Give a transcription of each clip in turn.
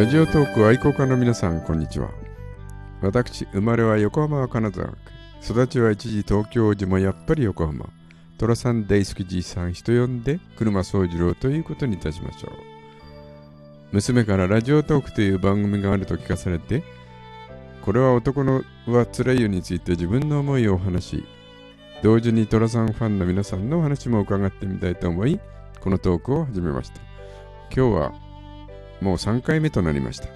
ラジオトーク愛好家の皆さん、こんにちは。私、生まれは横浜金沢区。育ちは一時東京時もやっぱり横浜。寅さん大好きじいさん人呼んで車宗次郎ということにいたしましょう。娘からラジオトークという番組があると聞かされて、これは男のは辛いよについて自分の思いをお話し、同時に寅さんファンの皆さんのお話も伺ってみたいと思い、このトークを始めました。今日はもう3回目となりました。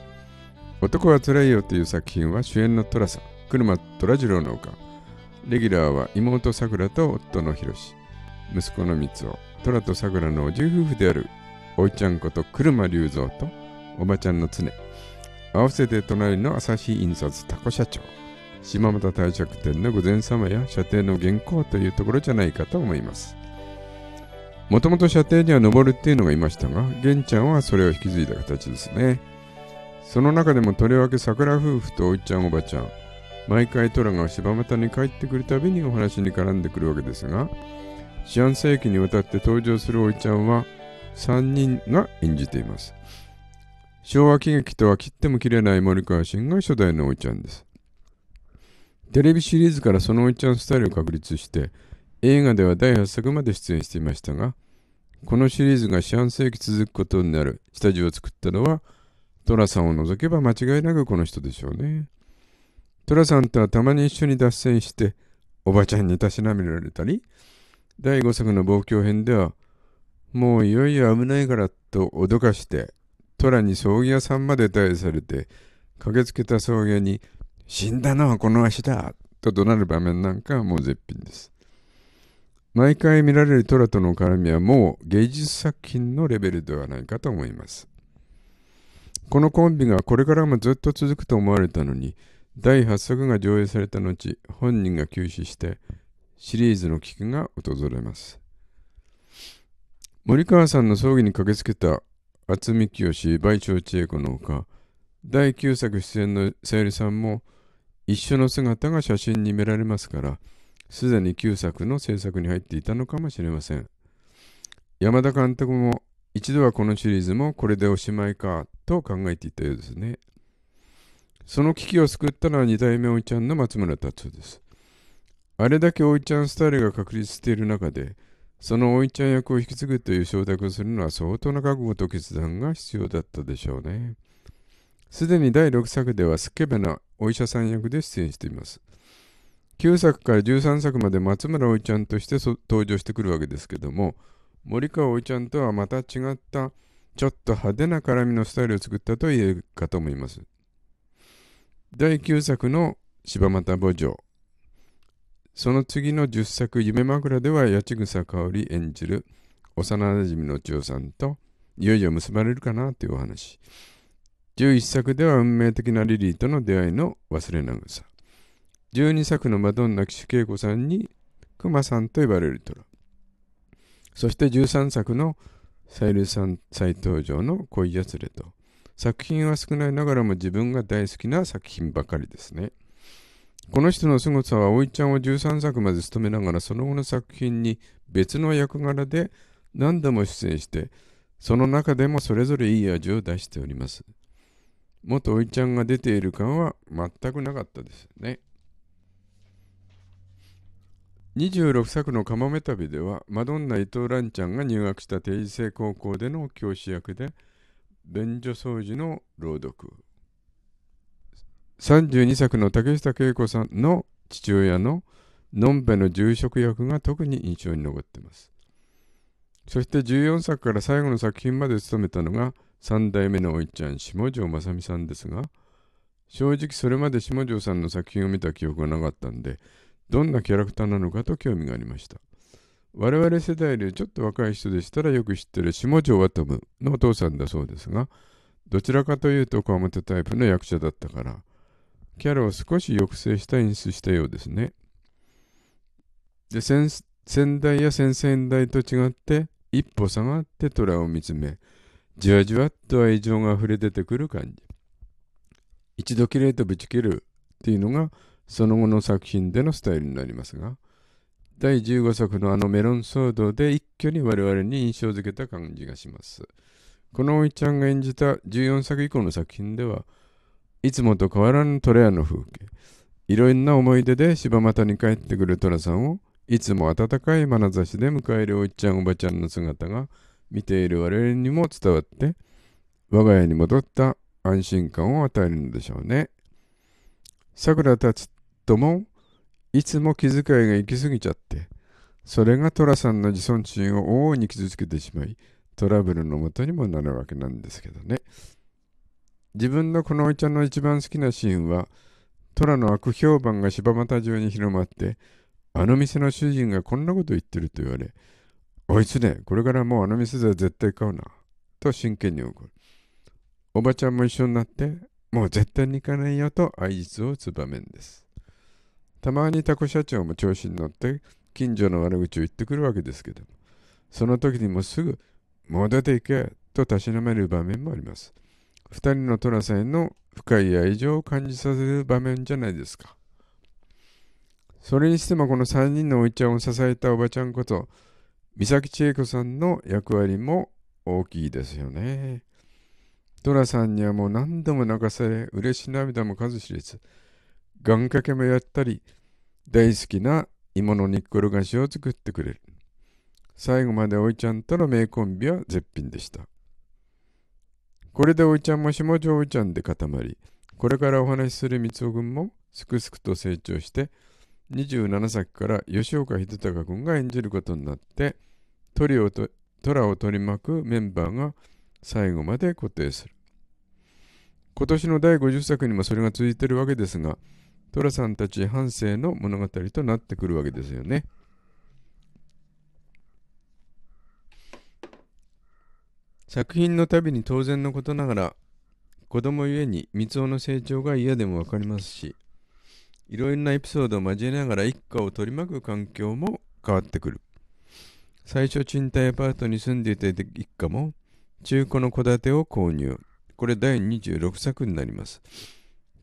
男はつらいよという作品は主演の寅さん、車虎次郎の丘。レギュラーは妹さくらと夫のひろし。息子の三つ虎とさくらのおじ夫婦であるおいちゃんこと車隆三とおばちゃんの常。合わせて隣の朝日印刷タコ社長。島又帝釈天の御前様や射程の原稿というところじゃないかと思います。もともと射程には登るっていうのがいましたが、玄ちゃんはそれを引き継いだ形ですね。その中でもとりわけ桜夫婦とおいちゃんおばちゃん、毎回トラが柴又に帰ってくるたびにお話に絡んでくるわけですが、四半世紀にわたって登場するおいちゃんは3人が演じています。昭和喜劇とは切っても切れない森川新が初代のおいちゃんです。テレビシリーズからそのおいちゃんスタイルを確立して、映画では第8作まで出演していましたが、このシリーズが四半世紀続くことになる下地を作ったのは、寅さんを除けば間違いなくこの人でしょうね。寅さんとはたまに一緒に脱線して、おばちゃんにたしなめられたり、第5作の望郷編では、もういよいよ危ないからと脅かして、虎に葬儀屋さんまで退されて、駆けつけた葬儀屋に、死んだのはこの足だと怒鳴る場面なんかはもう絶品です。毎回見られるトラとの絡みはもう芸術作品のレベルではないかと思います。このコンビがこれからもずっと続くと思われたのに、第8作が上映された後、本人が休止して、シリーズの危機が訪れます。森川さんの葬儀に駆けつけた渥美清、倍長千恵子のほか、第9作出演のさゆりさんも一緒の姿が写真に見られますから、すでに旧作の制作に入っていたのかもしれません。山田監督も一度はこのシリーズもこれでおしまいかと考えていたようですね。その危機を救ったのは二代目おいちゃんの松村達夫です。あれだけおいちゃんスタイルが確立している中で、そのおいちゃん役を引き継ぐという承諾をするのは相当な覚悟と決断が必要だったでしょうね。すでに第6作ではスケベなお医者さん役で出演しています。9作から13作まで松村おいちゃんとして登場してくるわけですけども、森川おいちゃんとはまた違ったちょっと派手な絡みのスタイルを作ったと言えるかと思います。第9作の柴又墓場。その次の10作夢枕では八千草香織演じる幼馴染の千代さんといよいよ結ばれるかなというお話。11作では運命的なリリーとの出会いの忘れなぐさ。12作のマドンナ騎手恵子さんに熊さんと呼ばれる虎。そして13作のサイルさん再登場の恋やつれと。作品は少ないながらも自分が大好きな作品ばかりですね。この人の凄さは、おいちゃんを13作まで務めながら、その後の作品に別の役柄で何度も出演して、その中でもそれぞれいい味を出しております。元おいちゃんが出ている感は全くなかったですね。26作のカモメ旅では、マドンナ伊藤蘭ちゃんが入学した定時制高校での教師役で、便所掃除の朗読。32作の竹下恵子さんの父親ののんべの住職役が特に印象に残っています。そして14作から最後の作品まで務めたのが3代目のおいちゃん下條正美さんですが、正直それまで下條さんの作品を見た記憶がなかったんで、どんなキャラクターなのかと興味がありました。我々世代でちょっと若い人でしたらよく知ってる下條ワトムのお父さんだそうですが、どちらかというと小表タイプの役者だったから、キャラを少し抑制した演出したようですね。で先先代や先々代と違って一歩下がって虎を見つめ、じわじわっと愛情が溢れ出てくる感じ。一度きれいとぶち切るっていうのがその後の作品でのスタイルになりますが、第15作のあのメロン騒動で一挙に我々に印象づけた感じがします。このおいちゃんが演じた14作以降の作品では、いつもと変わらぬトレアの風景、いろんな思い出で柴又に帰ってくる寅さんを、いつも温かい眼差しで迎えるおいちゃんおばちゃんの姿が見ている我々にも伝わって、我が家に戻った安心感を与えるのでしょうね。さくらたちとも、いつも気遣いが行き過ぎちゃって、それが寅さんの自尊心を大いに傷つけてしまい、トラブルのもとにもなるわけなんですけどね。自分のこのおいちゃんの一番好きなシーンは、虎の悪評判が柴又中に広まって、あの店の主人がこんなこと言ってると言われ、おいつね、これからもうあの店では絶対買うな。と真剣に怒る。おばちゃんも一緒になって、もう絶対に行かないよと相実を打つ場面です。たまにタコ社長も調子に乗って近所の悪口を言ってくるわけですけども、その時にもすぐもう出ていけとたしなめる場面もあります。二人の寅さんへの深い愛情を感じさせる場面じゃないですか。それにしてもこの三人のおいちゃんを支えたおばちゃんこと、三崎千恵子さんの役割も大きいですよね。寅さんにはもう何度も泣かされ、嬉し涙も数知れず、願掛けもやったり、大好きな芋の煮っころ菓子を作ってくれる。最後までおいちゃんとの名コンビは絶品でした。これでおいちゃんも下地おいちゃんで固まり、これからお話しする三尾君もすくすくと成長して、27作から吉岡秀隆君が演じることになって、トリオと虎を取り巻くメンバーが最後まで固定する。今年の第50作にもそれが続いているわけですが、寅さんたち半生の物語となってくるわけですよね。作品のたびに当然のことながら子供ゆえに三尾の成長が嫌でもわかりますしいろいろなエピソードを交えながら一家を取り巻く環境も変わってくる。最初賃貸アパートに住んでいた一家も中古の戸建てを購入。これ第26作になります。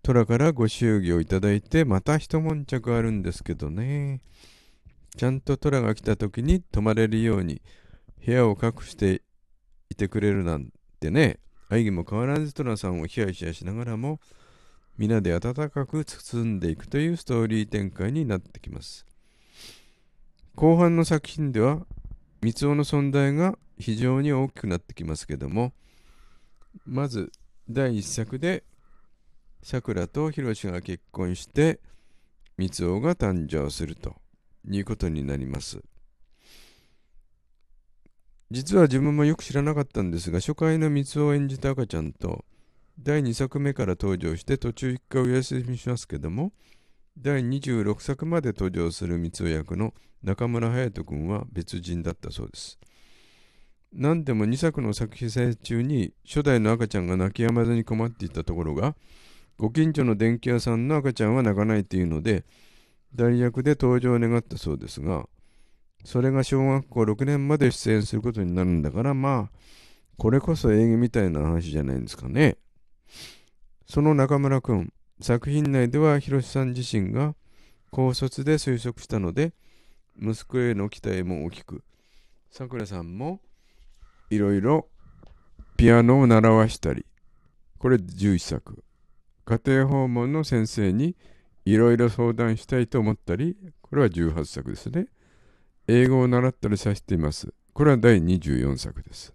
虎からご祝儀をいただいてまた一悶着あるんですけどねちゃんと虎が来た時に泊まれるように部屋を隠していてくれるなんてね、愛義も変わらずトラさんをヒヤヒヤしながらも、皆で温かく包んでいくというストーリー展開になってきます。後半の作品では、三尾の存在が非常に大きくなってきますけども、まず第1作で、さくらとひろしが結婚して、三尾が誕生するということになります。実は自分もよく知らなかったんですが、初回の三つを演じた赤ちゃんと、第2作目から登場して途中1回お休みしますけども、第26作まで登場する三つ役の中村隼人君は別人だったそうです。何でも2作の作品撮中に初代の赤ちゃんが泣き止まずに困っていたところが、ご近所の電気屋さんの赤ちゃんは泣かないというので、代役で登場を願ったそうですが、それが小学校6年まで出演することになるんだから、まあ、これこそ映画みたいな話じゃないんですかね。その中村くん、作品内では広瀬さん自身が高卒で推測したので、息子への期待も大きく、さくらさんもいろいろピアノを習わしたり、これ11作。家庭訪問の先生にいろいろ相談したいと思ったり、これは18作ですね。英語を習ったりさせています。これは第24作です。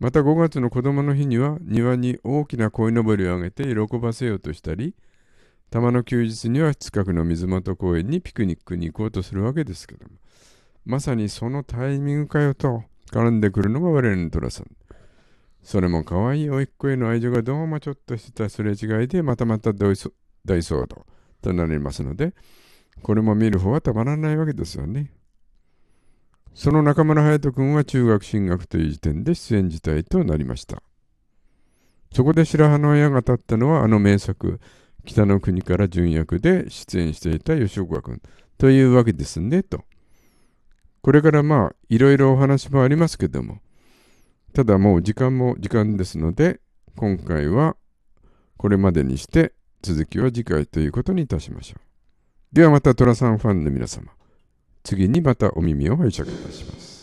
また5月の子供の日には庭に大きな鯉のぼりをあげて喜ばせようとしたり、たまの休日には近くの水元公園にピクニックに行こうとするわけですけども、まさにそのタイミングかよと絡んでくるのが我々の寅さん。それも可愛い甥っ子への愛情がどうもちょっとしたすれ違いでまたまた大騒動となりますので、これも見る方はたまらないわけですよね。その中村隼人君は中学進学という時点で出演辞退となりました。そこで白羽の矢が立ったのはあの名作、北の国から純役で出演していた吉岡君というわけですね、と。これからまあ、いろいろお話もありますけども、ただもう時間も時間ですので、今回はこれまでにして続きは次回ということにいたしましょう。ではまた寅さんファンの皆様。次にまたお耳を拝借いたします。